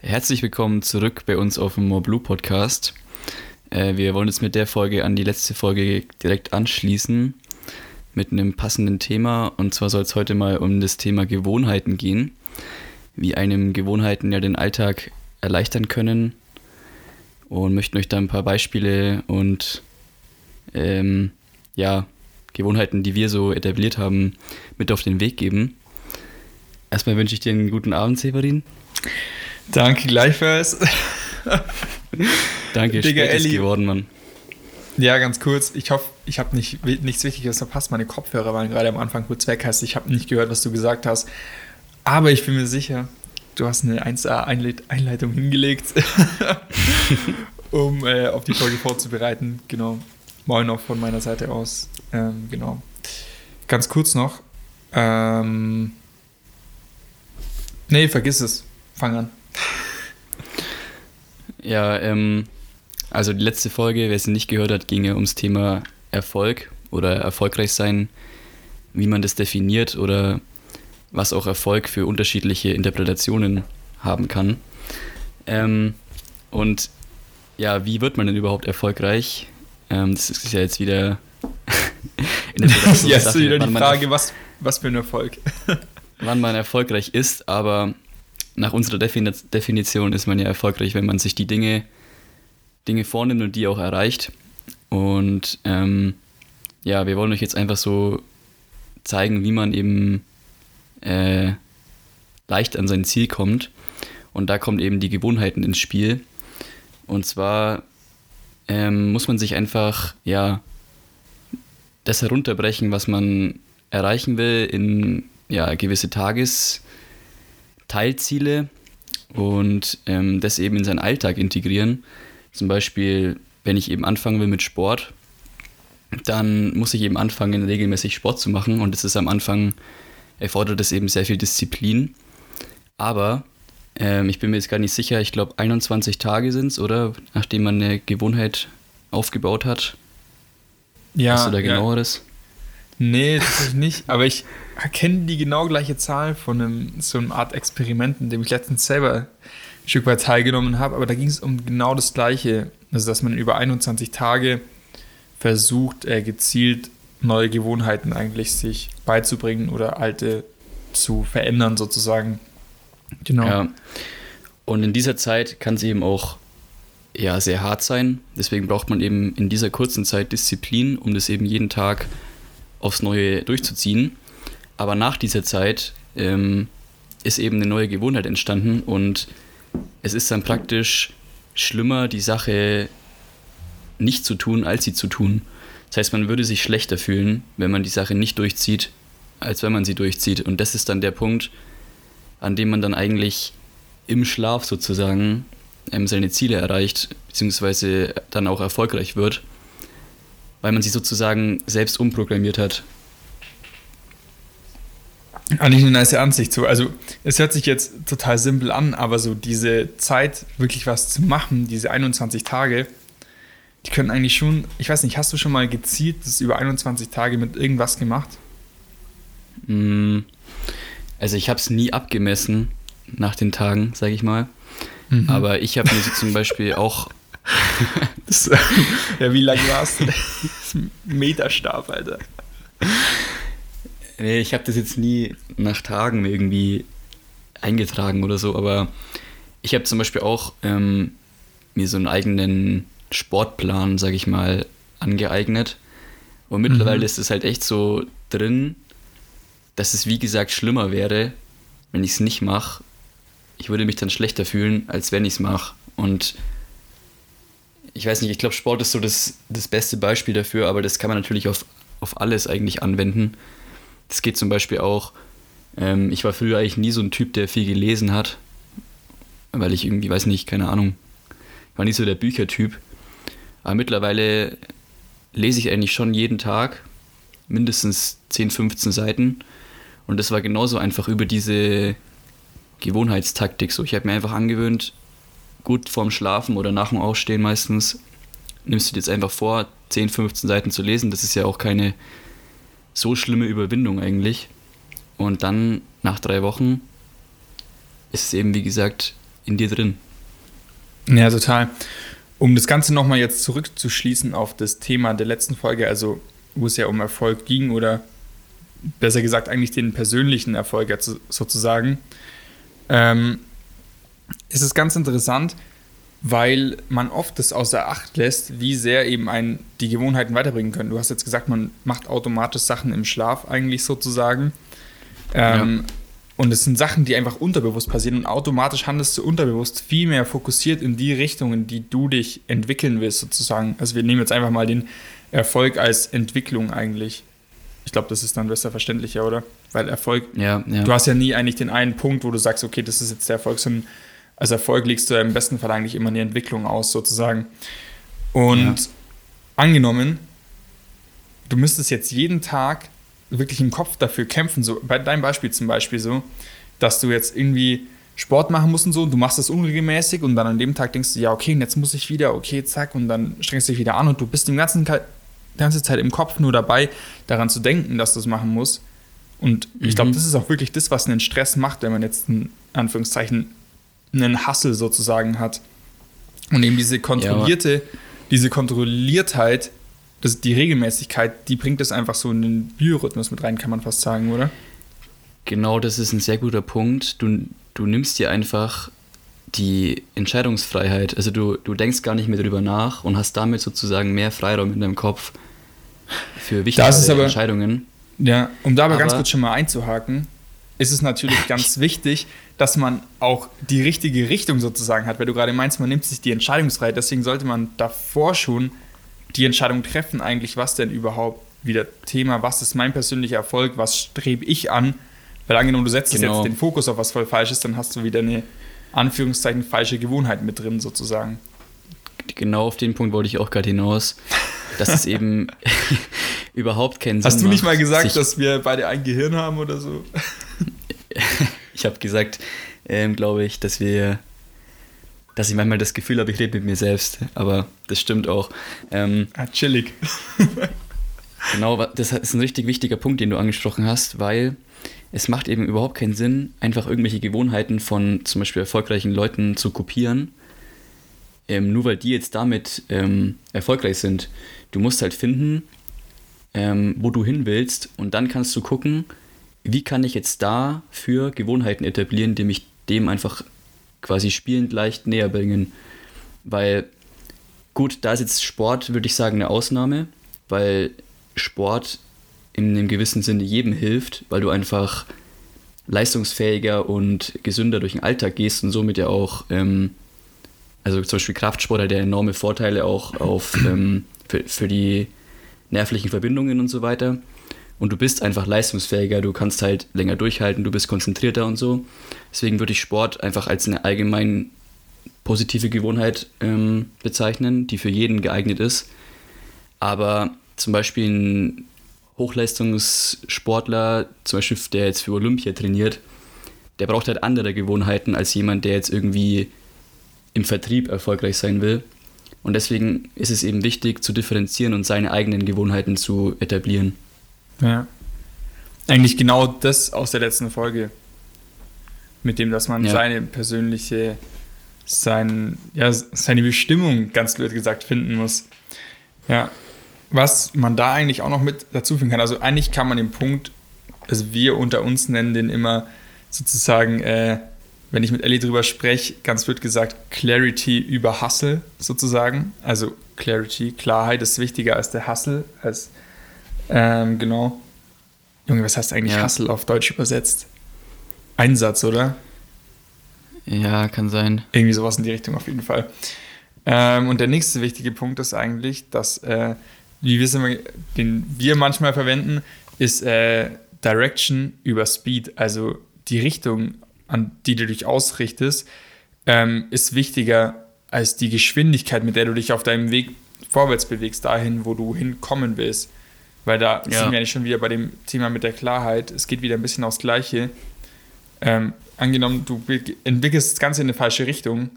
Herzlich willkommen zurück bei uns auf dem More Blue Podcast. Äh, wir wollen jetzt mit der Folge an die letzte Folge direkt anschließen mit einem passenden Thema. Und zwar soll es heute mal um das Thema Gewohnheiten gehen. Wie einem Gewohnheiten ja den Alltag erleichtern können. Und möchten euch da ein paar Beispiele und ähm, ja, Gewohnheiten, die wir so etabliert haben, mit auf den Weg geben. Erstmal wünsche ich dir einen guten Abend, Severin. Danke gleichfalls. Danke, Digga, spät Elli. geworden, Mann. Ja, ganz kurz. Ich hoffe, ich habe nicht, nichts Wichtiges verpasst. Meine Kopfhörer waren gerade am Anfang kurz weg. Heißt, ich habe nicht gehört, was du gesagt hast. Aber ich bin mir sicher, du hast eine 1A-Einleitung hingelegt, um äh, auf die Folge vorzubereiten. Genau. Moin auch von meiner Seite aus. Ähm, genau. Ganz kurz noch. Ähm, nee, vergiss es. Fang an. Ja, ähm, also die letzte Folge, wer sie nicht gehört hat, ging ja ums Thema Erfolg oder erfolgreich sein, wie man das definiert oder was auch Erfolg für unterschiedliche Interpretationen haben kann. Ähm, und ja, wie wird man denn überhaupt erfolgreich? Ähm, das ist ja jetzt wieder Jetzt ist Sache, wieder die Frage, was, was für ein Erfolg. wann man erfolgreich ist, aber nach unserer Defini Definition ist man ja erfolgreich, wenn man sich die Dinge, Dinge vornimmt und die auch erreicht. Und ähm, ja, wir wollen euch jetzt einfach so zeigen, wie man eben äh, leicht an sein Ziel kommt. Und da kommen eben die Gewohnheiten ins Spiel. Und zwar ähm, muss man sich einfach, ja, das herunterbrechen, was man erreichen will, in ja, gewisse Tages-Teilziele und ähm, das eben in seinen Alltag integrieren. Zum Beispiel, wenn ich eben anfangen will mit Sport, dann muss ich eben anfangen, regelmäßig Sport zu machen und das ist am Anfang, erfordert es eben sehr viel Disziplin. Aber ähm, ich bin mir jetzt gar nicht sicher, ich glaube 21 Tage sind es, oder? Nachdem man eine Gewohnheit aufgebaut hat. Ja, Hast du da ja. genaueres? Nee, tatsächlich nicht. Aber ich erkenne die genau gleiche Zahl von einem, so einer Art Experiment, in dem ich letztens selber ein Stück weit teilgenommen habe. Aber da ging es um genau das Gleiche. Also, dass man über 21 Tage versucht, äh, gezielt neue Gewohnheiten eigentlich sich beizubringen oder alte zu verändern, sozusagen. Genau. Ja. Und in dieser Zeit kann es eben auch ja, sehr hart sein. Deswegen braucht man eben in dieser kurzen Zeit Disziplin, um das eben jeden Tag aufs Neue durchzuziehen. Aber nach dieser Zeit ähm, ist eben eine neue Gewohnheit entstanden und es ist dann praktisch schlimmer, die Sache nicht zu tun, als sie zu tun. Das heißt, man würde sich schlechter fühlen, wenn man die Sache nicht durchzieht, als wenn man sie durchzieht. Und das ist dann der Punkt, an dem man dann eigentlich im Schlaf sozusagen ähm, seine Ziele erreicht, beziehungsweise dann auch erfolgreich wird, weil man sie sozusagen selbst umprogrammiert hat. Eigentlich eine nice Ansicht so. Also, es hört sich jetzt total simpel an, aber so diese Zeit, wirklich was zu machen, diese 21 Tage, die können eigentlich schon, ich weiß nicht, hast du schon mal gezielt das über 21 Tage mit irgendwas gemacht? Mm, Also ich habe es nie abgemessen nach den Tagen, sage ich mal. Mhm. Aber ich habe mir so zum Beispiel auch, Das, ja, wie lange war es? Meterstab, Alter. Nee, ich habe das jetzt nie nach Tagen irgendwie eingetragen oder so, aber ich habe zum Beispiel auch ähm, mir so einen eigenen Sportplan, sage ich mal, angeeignet. Und mittlerweile Mhm. ist es halt echt so drin, dass es wie gesagt schlimmer wäre, wenn ich es nicht mache. Ich würde mich dann schlechter fühlen, als wenn ich es mache. Und ich weiß nicht, ich glaube, Sport ist so das, das beste Beispiel dafür, aber das kann man natürlich auf, auf alles eigentlich anwenden. Das geht zum Beispiel auch, ähm, ich war früher eigentlich nie so ein Typ, der viel gelesen hat, weil ich irgendwie, weiß nicht, keine Ahnung, war nicht so der Büchertyp. Aber mittlerweile lese ich eigentlich schon jeden Tag mindestens 10, 15 Seiten. Und das war genauso einfach über diese Gewohnheitstaktik. So, ich habe mir einfach angewöhnt, gut vorm Schlafen oder nach dem Aufstehen meistens, nimmst du dir jetzt einfach vor, 10, 15 Seiten zu lesen. Das ist ja auch keine so schlimme Überwindung eigentlich. Und dann nach drei Wochen ist es eben, wie gesagt, in dir drin. Ja, total. Um das Ganze nochmal jetzt zurückzuschließen auf das Thema der letzten Folge, also wo es ja um Erfolg ging oder besser gesagt eigentlich den persönlichen Erfolg sozusagen, ähm, ist es ganz interessant, weil man oft das außer Acht lässt, wie sehr eben ein die Gewohnheiten weiterbringen können. Du hast jetzt gesagt, man macht automatisch Sachen im Schlaf eigentlich sozusagen. Ähm, ja. Und es sind Sachen, die einfach unterbewusst passieren und automatisch handelst du unterbewusst viel mehr fokussiert in die Richtungen, die du dich entwickeln willst, sozusagen. Also wir nehmen jetzt einfach mal den Erfolg als Entwicklung eigentlich. Ich glaube, das ist dann besser verständlicher, oder? Weil Erfolg, ja, ja. du hast ja nie eigentlich den einen Punkt, wo du sagst, okay, das ist jetzt der Erfolg, sondern als Erfolg legst du ja im besten Fall eigentlich immer eine Entwicklung aus, sozusagen. Und ja. angenommen, du müsstest jetzt jeden Tag wirklich im Kopf dafür kämpfen, so bei deinem Beispiel zum Beispiel so, dass du jetzt irgendwie Sport machen musst und so, und du machst das unregelmäßig und dann an dem Tag denkst du, ja, okay, und jetzt muss ich wieder, okay, zack, und dann strengst du dich wieder an und du bist die ganze, die ganze Zeit im Kopf nur dabei, daran zu denken, dass du es machen musst. Und mhm. ich glaube, das ist auch wirklich das, was einen Stress macht, wenn man jetzt in Anführungszeichen einen Hassel sozusagen hat. Und eben diese kontrollierte, ja, diese Kontrolliertheit das, die Regelmäßigkeit, die bringt es einfach so in den Biorhythmus mit rein, kann man fast sagen, oder? Genau, das ist ein sehr guter Punkt. Du, du nimmst dir einfach die Entscheidungsfreiheit. Also du, du denkst gar nicht mehr darüber nach und hast damit sozusagen mehr Freiraum in deinem Kopf für wichtige Entscheidungen. Ja, um da aber, aber ganz kurz schon mal einzuhaken, ist es natürlich ganz wichtig, dass man auch die richtige Richtung sozusagen hat, weil du gerade meinst, man nimmt sich die Entscheidungsfreiheit. Deswegen sollte man davor schon die Entscheidung treffen, eigentlich, was denn überhaupt wieder Thema, was ist mein persönlicher Erfolg, was strebe ich an. Weil angenommen, du setzt genau. jetzt den Fokus auf was voll falsch ist, dann hast du wieder eine Anführungszeichen falsche Gewohnheit mit drin, sozusagen. Genau auf den Punkt wollte ich auch gerade hinaus, dass es eben überhaupt keinen Sinn Hast du nicht mal gesagt, dass wir beide ein Gehirn haben oder so? Ich habe gesagt, ähm, glaube ich, dass wir dass ich manchmal das Gefühl habe, ich rede mit mir selbst. Aber das stimmt auch. Ähm, ah, chillig. genau, das ist ein richtig wichtiger Punkt, den du angesprochen hast, weil es macht eben überhaupt keinen Sinn, einfach irgendwelche Gewohnheiten von zum Beispiel erfolgreichen Leuten zu kopieren. Ähm, nur weil die jetzt damit ähm, erfolgreich sind. Du musst halt finden, ähm, wo du hin willst und dann kannst du gucken, wie kann ich jetzt da für Gewohnheiten etablieren, die mich dem einfach quasi spielend leicht näher bringen. Weil, gut, da ist jetzt Sport, würde ich sagen, eine Ausnahme, weil Sport in einem gewissen Sinne jedem hilft, weil du einfach leistungsfähiger und gesünder durch den Alltag gehst und somit ja auch, ähm, also zum Beispiel Kraftsport hat ja enorme Vorteile auch auf, ähm, für, für die nervlichen Verbindungen und so weiter und du bist einfach leistungsfähiger, du kannst halt länger durchhalten, du bist konzentrierter und so. Deswegen würde ich Sport einfach als eine allgemein positive Gewohnheit ähm, bezeichnen, die für jeden geeignet ist. Aber zum Beispiel ein Hochleistungssportler, zum Beispiel der jetzt für Olympia trainiert, der braucht halt andere Gewohnheiten als jemand, der jetzt irgendwie im Vertrieb erfolgreich sein will. Und deswegen ist es eben wichtig zu differenzieren und seine eigenen Gewohnheiten zu etablieren. Ja. Eigentlich genau das aus der letzten Folge. Mit dem, dass man ja. seine persönliche, sein, ja, seine Bestimmung, ganz blöd gesagt, finden muss. Ja. Was man da eigentlich auch noch mit dazu fügen kann. Also eigentlich kann man den Punkt, also wir unter uns nennen den immer sozusagen, äh, wenn ich mit Ellie drüber spreche, ganz blöd gesagt, Clarity über Hustle sozusagen. Also Clarity, Klarheit ist wichtiger als der Hustle, als ähm, genau. Junge, was heißt eigentlich ja. Hustle auf Deutsch übersetzt? Einsatz, oder? Ja, kann sein. Irgendwie sowas in die Richtung auf jeden Fall. Ähm, und der nächste wichtige Punkt ist eigentlich, dass, äh, wie wir immer, den wir manchmal verwenden, ist äh, Direction über Speed. Also die Richtung, an die du dich ausrichtest, ähm, ist wichtiger als die Geschwindigkeit, mit der du dich auf deinem Weg vorwärts bewegst, dahin, wo du hinkommen willst. Weil da Ja. sind wir eigentlich schon wieder bei dem Thema mit der Klarheit. Es geht wieder ein bisschen aufs Gleiche. Ähm, angenommen, du entwickelst das Ganze in eine falsche Richtung,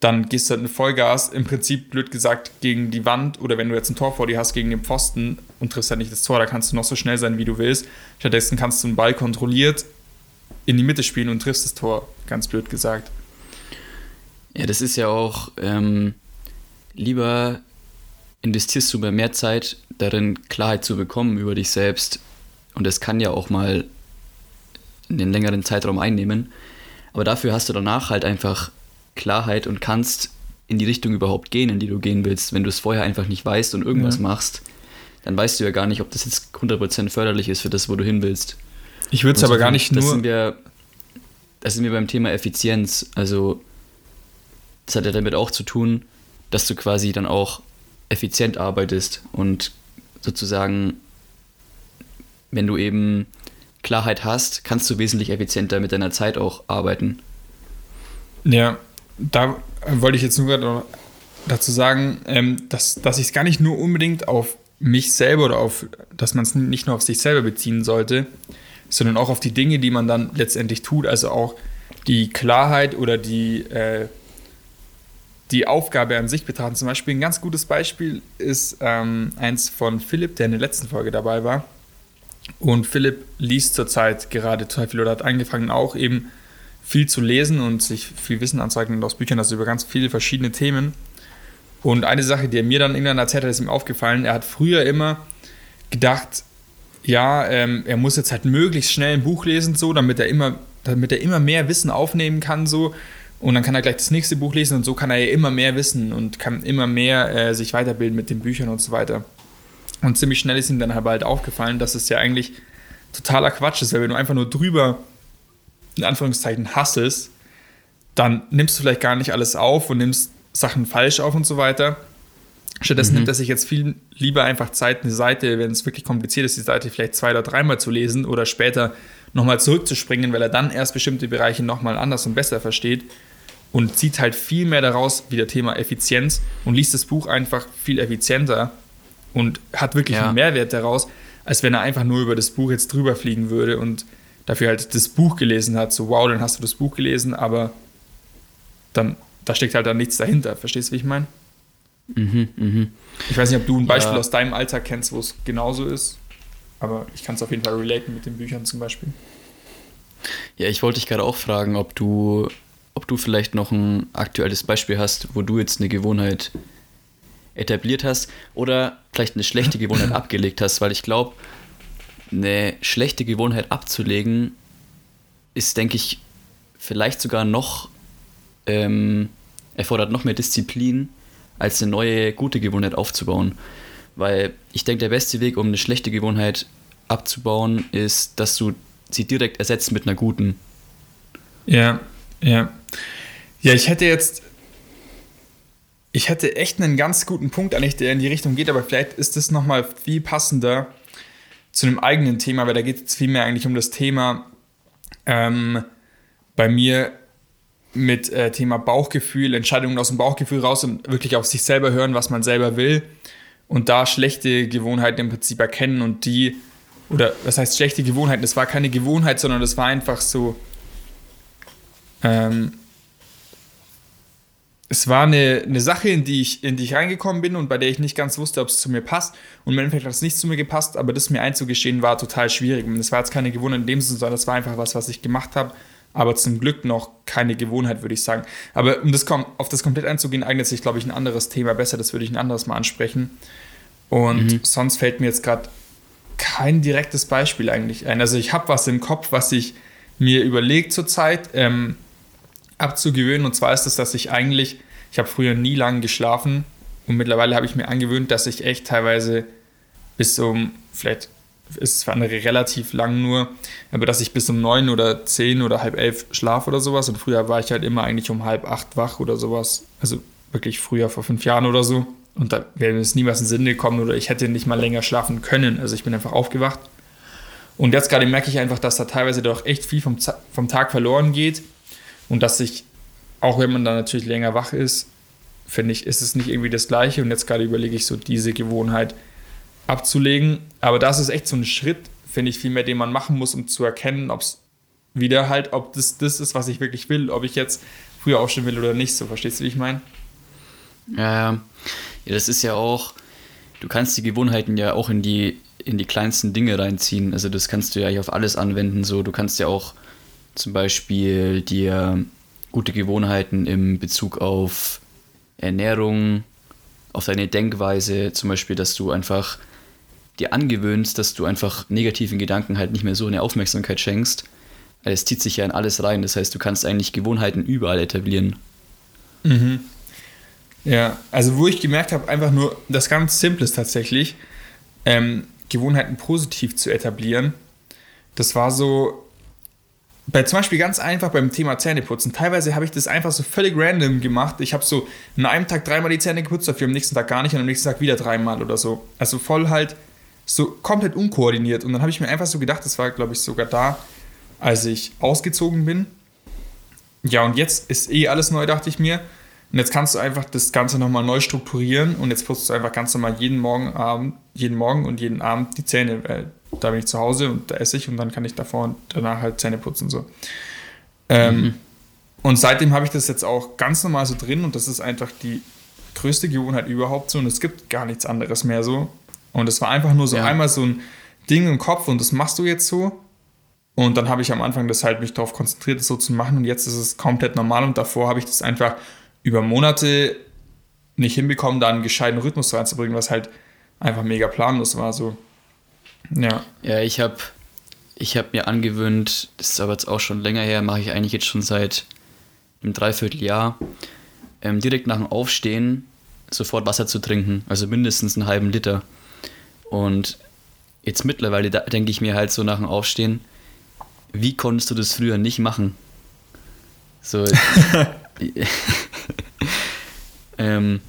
dann gehst du halt mit Vollgas, im Prinzip blöd gesagt, gegen die Wand oder wenn du jetzt ein Tor vor dir hast, gegen den Pfosten und triffst halt nicht das Tor, da kannst du noch so schnell sein, wie du willst. Stattdessen kannst du einen Ball kontrolliert in die Mitte spielen und triffst das Tor, ganz blöd gesagt. Ja, das ist ja auch, ähm, lieber investierst du mehr Zeit darin, Klarheit zu bekommen über dich selbst. Und das kann ja auch mal einen längeren Zeitraum einnehmen. Aber dafür hast du danach halt einfach Klarheit und kannst in die Richtung überhaupt gehen, in die du gehen willst. Wenn du es vorher einfach nicht weißt und irgendwas Ja. machst, dann weißt du ja gar nicht, ob das jetzt 100% förderlich ist für das, wo du hin willst. Ich würde es aber gar nicht das nur. Sind wir, das sind wir beim Thema Effizienz. Also, das hat ja damit auch zu tun, dass du quasi dann auch effizient arbeitest und sozusagen, wenn du eben Klarheit hast, kannst du wesentlich effizienter mit deiner Zeit auch arbeiten. Ja, da wollte ich jetzt nur gerade dazu sagen, ähm, dass, dass ich es gar nicht nur unbedingt auf mich selber oder auf, dass man es nicht nur auf sich selber beziehen sollte, sondern auch auf die Dinge, die man dann letztendlich tut. Also auch die Klarheit oder die, äh, die Aufgabe an sich betrachten. Zum Beispiel ein ganz gutes Beispiel ist ähm, eins von Philipp, der in der letzten Folge dabei war. Und Philipp liest zurzeit gerade total viel oder hat angefangen auch eben viel zu lesen und sich viel Wissen anzueignen aus Büchern, also über ganz viele verschiedene Themen. Und eine Sache, die er mir dann irgendwann erzählt hat, ist ihm aufgefallen. Er hat früher immer gedacht, ja, ähm, er muss jetzt halt möglichst schnell ein Buch lesen, so, damit er immer, damit er immer mehr Wissen aufnehmen kann, so. Und dann kann er gleich das nächste Buch lesen und so kann er ja immer mehr wissen und kann immer mehr äh, sich weiterbilden mit den Büchern und so weiter. Und ziemlich schnell ist ihm dann halt aufgefallen, dass es ja eigentlich totaler Quatsch ist, weil wenn du einfach nur drüber in Anführungszeichen hasselst, dann nimmst du vielleicht gar nicht alles auf und nimmst Sachen falsch auf und so weiter. Stattdessen nimmt er sich jetzt viel lieber einfach Zeit, eine Seite, wenn es wirklich kompliziert ist, die Seite vielleicht zwei oder dreimal zu lesen oder später nochmal zurückzuspringen, weil er dann erst bestimmte Bereiche nochmal anders und besser versteht und zieht halt viel mehr daraus, wie der Thema Effizienz und liest das Buch einfach viel effizienter und hat wirklich Ja. einen Mehrwert daraus, als wenn er einfach nur über das Buch jetzt drüber fliegen würde und dafür halt das Buch gelesen hat. So, wow, dann hast du das Buch gelesen, aber dann, da steckt halt dann nichts dahinter. Verstehst du, wie ich meine? Mhm, mhm. Ich weiß nicht, ob du ein Beispiel Ja. aus deinem Alltag kennst, wo es genauso ist, aber ich kann es auf jeden Fall relaten mit den Büchern zum Beispiel. Ja, ich wollte dich gerade auch fragen, ob du, ob du vielleicht noch ein aktuelles Beispiel hast, wo du jetzt eine Gewohnheit etabliert hast oder vielleicht eine schlechte Gewohnheit abgelegt hast, weil ich glaube, eine schlechte Gewohnheit abzulegen ist, denke ich, vielleicht sogar noch, ähm, erfordert noch mehr Disziplin, als eine neue gute Gewohnheit aufzubauen. Weil ich denke, der beste Weg, um eine schlechte Gewohnheit abzubauen, ist, dass du sie direkt ersetzt mit einer guten. Ja, ja. Ja, ich hätte jetzt. Ich hätte echt einen ganz guten Punkt eigentlich, der in die Richtung geht, aber vielleicht ist das nochmal viel passender zu einem eigenen Thema, weil da geht es vielmehr eigentlich um das Thema ähm, bei mir mit äh, Thema Bauchgefühl, Entscheidungen aus dem Bauchgefühl raus und wirklich auf sich selber hören, was man selber will und da schlechte Gewohnheiten im Prinzip erkennen und die, oder was heißt schlechte Gewohnheiten? Das war keine Gewohnheit, sondern das war einfach so, ähm, es war eine, eine Sache, in die, ich, in die ich reingekommen bin und bei der ich nicht ganz wusste, ob es zu mir passt. Und im Endeffekt hat es nicht zu mir gepasst, aber das mir einzugestehen war total schwierig. Und das war jetzt keine Gewohnheit in dem Sinne, sondern das war einfach was, was ich gemacht habe. Aber zum Glück noch keine Gewohnheit, würde ich sagen. Aber um das, auf das komplett einzugehen, eignet sich, glaube ich, ein anderes Thema besser. Das würde ich ein anderes Mal ansprechen. Und sonst fällt mir jetzt gerade kein direktes Beispiel eigentlich ein. Also ich habe was im Kopf, was ich mir überlegt zurzeit ähm, abzugewöhnen. Und zwar ist es, dass ich eigentlich, ich habe früher nie lang geschlafen und mittlerweile habe ich mir angewöhnt, dass ich echt teilweise bis um, vielleicht ist es für andere relativ lang nur, aber dass ich bis um neun oder zehn oder halb elf schlafe oder sowas. Und früher war ich halt immer eigentlich um halb acht wach oder sowas. Also wirklich früher, vor fünf Jahren oder so. Und da wäre mir es niemals in den Sinn gekommen oder ich hätte nicht mal länger schlafen können. Also ich bin einfach aufgewacht. Und jetzt gerade merke ich einfach, dass da teilweise doch echt viel vom, vom Tag verloren geht. Und dass ich, auch wenn man dann natürlich länger wach ist, finde ich, ist es nicht irgendwie das Gleiche. Und jetzt gerade überlege ich so, diese Gewohnheit abzulegen. Aber das ist echt so ein Schritt, finde ich, vielmehr, den man machen muss, um zu erkennen, ob es wieder halt, ob das das ist, was ich wirklich will, ob ich jetzt früher aufstehen will oder nicht. So, verstehst du, wie ich meine? Ja, ja, das ist ja auch, du kannst die Gewohnheiten ja auch in die, in die kleinsten Dinge reinziehen. Also das kannst du ja auf alles anwenden. So, du kannst ja auch zum Beispiel dir gute Gewohnheiten im Bezug auf Ernährung, auf deine Denkweise, zum Beispiel, dass du einfach dir angewöhnst, dass du einfach negativen Gedanken halt nicht mehr so eine Aufmerksamkeit schenkst. Es zieht sich ja in alles rein. Das heißt, du kannst eigentlich Gewohnheiten überall etablieren. Mhm. Ja, also wo ich gemerkt habe, einfach nur das ganz Simple ist tatsächlich, ähm, Gewohnheiten positiv zu etablieren. Das war so, bei zum Beispiel ganz einfach beim Thema Zähneputzen. Teilweise habe ich das einfach so völlig random gemacht. Ich habe so an einem Tag dreimal die Zähne geputzt, dafür am nächsten Tag gar nicht und am nächsten Tag wieder dreimal oder so. Also voll halt so komplett unkoordiniert. Und dann habe ich mir einfach so gedacht, das war glaube ich sogar da, als ich ausgezogen bin. Ja, und jetzt ist eh alles neu, dachte ich mir. Und jetzt kannst du einfach das Ganze nochmal neu strukturieren und jetzt putzt du einfach ganz normal jeden Morgen, Abend, jeden Morgen und jeden Abend die Zähne. Weil da bin ich zu Hause und da esse ich und dann kann ich davor und danach halt Zähne putzen. So. Ähm, mhm. Und seitdem habe ich das jetzt auch ganz normal so drin und das ist einfach die größte Gewohnheit überhaupt so und es gibt gar nichts anderes mehr so. Und es war einfach nur so ja. einmal so ein Ding im Kopf und das machst du jetzt so. Und dann habe ich am Anfang das halt mich darauf konzentriert, das so zu machen und jetzt ist es komplett normal und davor habe ich das einfach über Monate nicht hinbekommen, da einen gescheiten Rhythmus reinzubringen, was halt einfach mega planlos war. So. Ja. Ja, ich habe ich hab mir angewöhnt, das ist aber jetzt auch schon länger her, mache ich eigentlich jetzt schon seit einem Dreivierteljahr, ähm, direkt nach dem Aufstehen sofort Wasser zu trinken, also mindestens einen halben Liter. Und jetzt mittlerweile denke ich mir halt so nach dem Aufstehen, wie konntest du das früher nicht machen? So. ähm,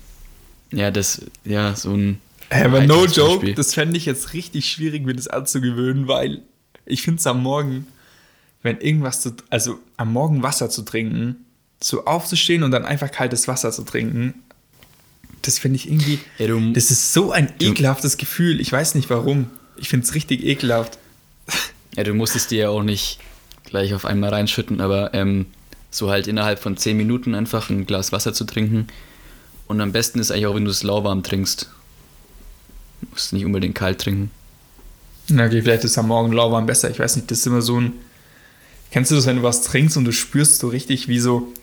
ja, das, ja, so ein Hey, aber no joke, Beispiel. das fände ich jetzt richtig schwierig, mir das anzugewöhnen, weil ich finde es am Morgen, wenn irgendwas zu, also am Morgen Wasser zu trinken, so aufzustehen und dann einfach kaltes Wasser zu trinken, das finde ich irgendwie, ja, du, das ist so ein ekelhaftes du, Gefühl. Ich weiß nicht warum. Ich finde es richtig ekelhaft. Ja, du musstest dir ja auch nicht gleich auf einmal reinschütten, aber ähm, so halt innerhalb von 10 Minuten einfach ein Glas Wasser zu trinken. Und am besten ist eigentlich auch, wenn du es lauwarm trinkst. Du musst nicht unbedingt kalt trinken. Na, okay, vielleicht ist am Morgen lauwarm besser. Ich weiß nicht, das ist immer so ein. Kennst du das, wenn du was trinkst und du spürst so richtig, wie so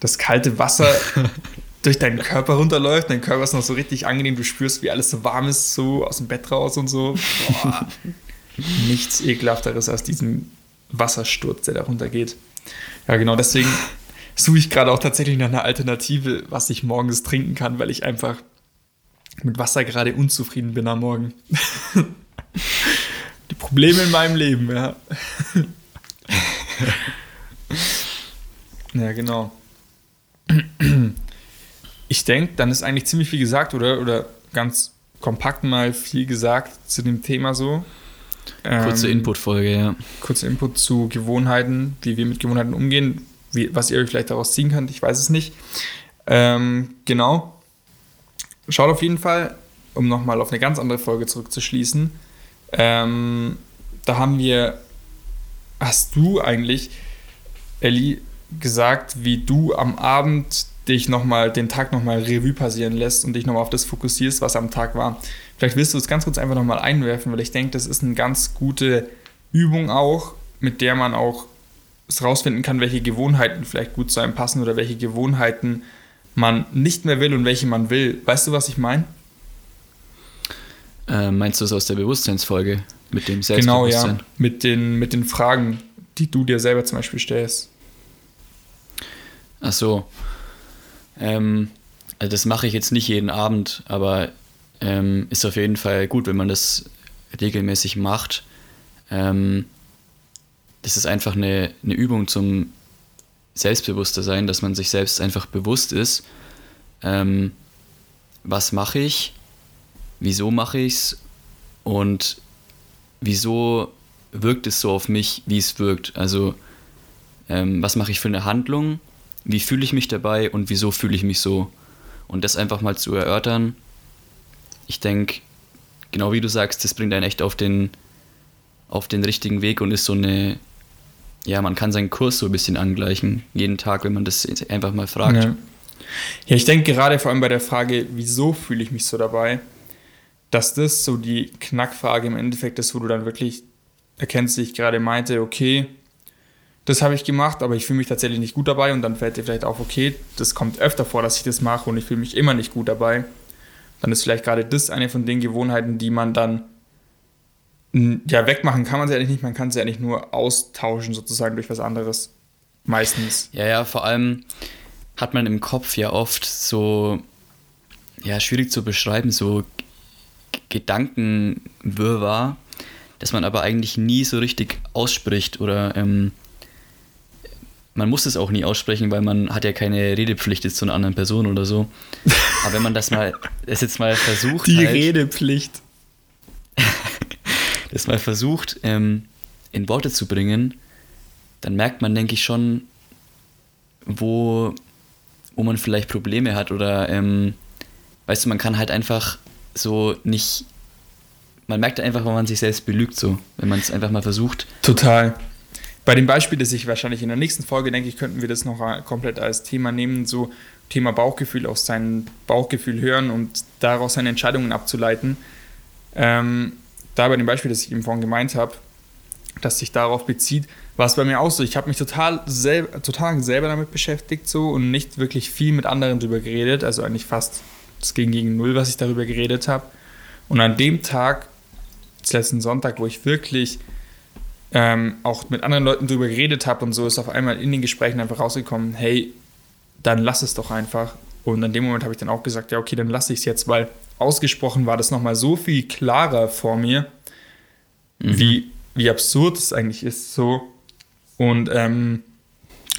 das kalte Wasser durch deinen Körper runterläuft? Dein Körper ist noch so richtig angenehm. Du spürst, wie alles so warm ist, so aus dem Bett raus und so. Boah. Nichts ekelhafteres als diesen Wassersturz, der da runtergeht. Ja, genau, deswegen suche ich gerade auch tatsächlich nach einer Alternative, was ich morgens trinken kann, weil ich einfach mit Wasser gerade unzufrieden bin am Morgen. Die Probleme in meinem Leben, ja. ja, genau. Ich denke, dann ist eigentlich ziemlich viel gesagt, oder? Oder ganz kompakt mal viel gesagt zu dem Thema so. Kurze ähm, Input-Folge, ja. Kurzer Input zu Gewohnheiten, wie wir mit Gewohnheiten umgehen, wie, was ihr euch vielleicht daraus ziehen könnt, ich weiß es nicht. Ähm, genau. Schaut auf jeden Fall, um nochmal auf eine ganz andere Folge zurückzuschließen. Ähm, da haben wir, hast du eigentlich, Ellie, gesagt, wie du am Abend dich nochmal, den Tag nochmal Revue passieren lässt und dich nochmal auf das fokussierst, was am Tag war. Vielleicht willst du es ganz kurz einfach nochmal einwerfen, weil ich denke, das ist eine ganz gute Übung auch, mit der man auch rausfinden kann, welche Gewohnheiten vielleicht gut zu einem passen oder welche Gewohnheiten man nicht mehr will und welche man will. Weißt du, was ich meine? Äh, meinst du es aus der Bewusstseinsfolge mit dem Selbstbewusstsein? Genau, ja. Mit den, mit den Fragen, die du dir selber zum Beispiel stellst. Ach so. Ähm, also das mache ich jetzt nicht jeden Abend, aber ähm, ist auf jeden Fall gut, wenn man das regelmäßig macht. Ähm, das ist einfach eine, eine Übung zum selbstbewusster sein, dass man sich selbst einfach bewusst ist, ähm, was mache ich, wieso mache ich es und wieso wirkt es so auf mich, wie es wirkt. Also ähm, was mache ich für eine Handlung, wie fühle ich mich dabei und wieso fühle ich mich so. Und das einfach mal zu erörtern, ich denke, genau wie du sagst, das bringt einen echt auf den, auf den richtigen Weg und ist so eine, ja, man kann seinen Kurs so ein bisschen angleichen, jeden Tag, wenn man das einfach mal fragt. Ja, ja ich denke gerade vor allem bei der Frage, wieso fühle ich mich so dabei, dass das so die Knackfrage im Endeffekt ist, wo du dann wirklich erkennst, wie ich gerade meinte, okay, das habe ich gemacht, aber ich fühle mich tatsächlich nicht gut dabei und dann fällt dir vielleicht auf, okay, das kommt öfter vor, dass ich das mache und ich fühle mich immer nicht gut dabei. Dann ist vielleicht gerade das eine von den Gewohnheiten, die man dann ja, wegmachen kann man sie eigentlich nicht, man kann sie eigentlich nur austauschen sozusagen durch was anderes. Meistens. Ja, ja, vor allem hat man im Kopf ja oft so, ja, schwierig zu beschreiben, so Gedankenwirrwarr, dass man aber eigentlich nie so richtig ausspricht oder ähm, man muss es auch nie aussprechen, weil man hat ja keine Redepflicht jetzt zu einer anderen Person oder so. Aber wenn man das mal, das jetzt mal versucht. Die halt, Redepflicht. das mal versucht, ähm, in Worte zu bringen, dann merkt man, denke ich, schon, wo, wo man vielleicht Probleme hat oder, ähm, weißt du, man kann halt einfach so nicht, man merkt einfach, wenn man sich selbst belügt, so, wenn man es einfach mal versucht. Total. Bei dem Beispiel, das ich wahrscheinlich in der nächsten Folge, denke ich, könnten wir das noch komplett als Thema nehmen, so Thema Bauchgefühl, aus seinem Bauchgefühl hören und daraus seine Entscheidungen abzuleiten. Ähm, da bei dem Beispiel, das ich eben vorhin gemeint habe, das sich darauf bezieht, war es bei mir auch so. Ich habe mich total, selber, total selber damit beschäftigt so und nicht wirklich viel mit anderen darüber geredet. Also eigentlich fast das ging gegen null, was ich darüber geredet habe. Und an dem Tag, letzten Sonntag, wo ich wirklich ähm, auch mit anderen Leuten darüber geredet habe und so, ist auf einmal in den Gesprächen einfach rausgekommen, hey, dann lass es doch einfach. Und an dem Moment habe ich dann auch gesagt, ja, okay, dann lasse ich es jetzt, weil ausgesprochen war das nochmal so viel klarer vor mir, mhm. wie, wie absurd es eigentlich ist, so. Und ähm,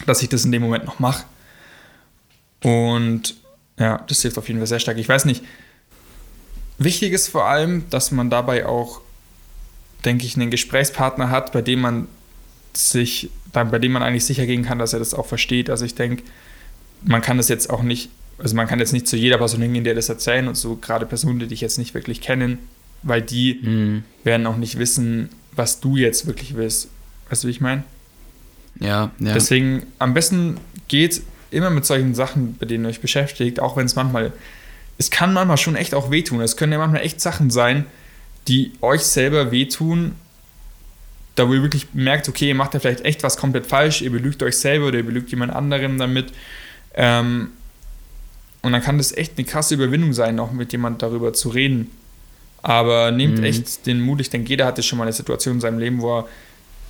dass ich das in dem Moment noch mache. Und ja, das hilft auf jeden Fall sehr stark. Ich weiß nicht, wichtig ist vor allem, dass man dabei auch denke ich, einen Gesprächspartner hat, bei dem man sich, bei dem man eigentlich sicher gehen kann, dass er das auch versteht. Also ich denke, man kann das jetzt auch nicht, also man kann jetzt nicht zu jeder Person hingehen, der das erzählen und so gerade Personen, die dich jetzt nicht wirklich kennen, weil die mhm. werden auch nicht wissen, was du jetzt wirklich willst. Weißt du, wie ich meine? Ja, ja. Deswegen am besten geht immer mit solchen Sachen, bei denen ihr euch beschäftigt, auch wenn es manchmal, es kann manchmal schon echt auch wehtun. Es können ja manchmal echt Sachen sein, die euch selber wehtun, da wo ihr wirklich merkt, okay, ihr macht da vielleicht echt was komplett falsch, ihr belügt euch selber oder ihr belügt jemand anderem damit. Ähm, und dann kann das echt eine krasse Überwindung sein, auch mit jemand darüber zu reden. Aber nehmt mhm. echt den Mut, ich denke, jeder hatte schon mal eine Situation in seinem Leben, wo er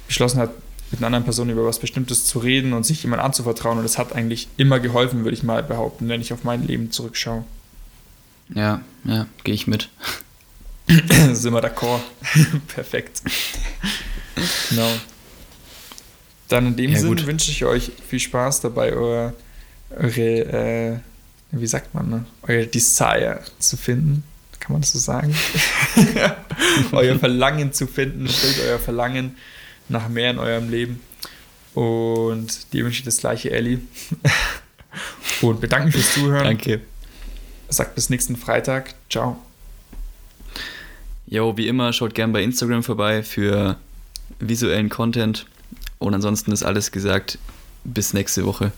beschlossen hat, mit einer anderen Person über was Bestimmtes zu reden und sich jemand anzuvertrauen. Und das hat eigentlich immer geholfen, würde ich mal behaupten, wenn ich auf mein Leben zurückschaue. Ja, ja, gehe ich mit. Sind wir d'accord. Perfekt. Genau. Dann in dem ja, Sinn wünsche ich euch viel Spaß dabei, eure, eure äh, wie sagt man, ne? euer Desire zu finden. Kann man das so sagen? euer Verlangen zu finden, stellt euer Verlangen nach mehr in eurem Leben. Und dir wünsche ich das gleiche, Ellie. Und bedanke mich fürs Zuhören. Danke. Sagt bis nächsten Freitag. Ciao. Jo, wie immer, schaut gerne bei Instagram vorbei für visuellen Content. Und ansonsten ist alles gesagt. Bis nächste Woche.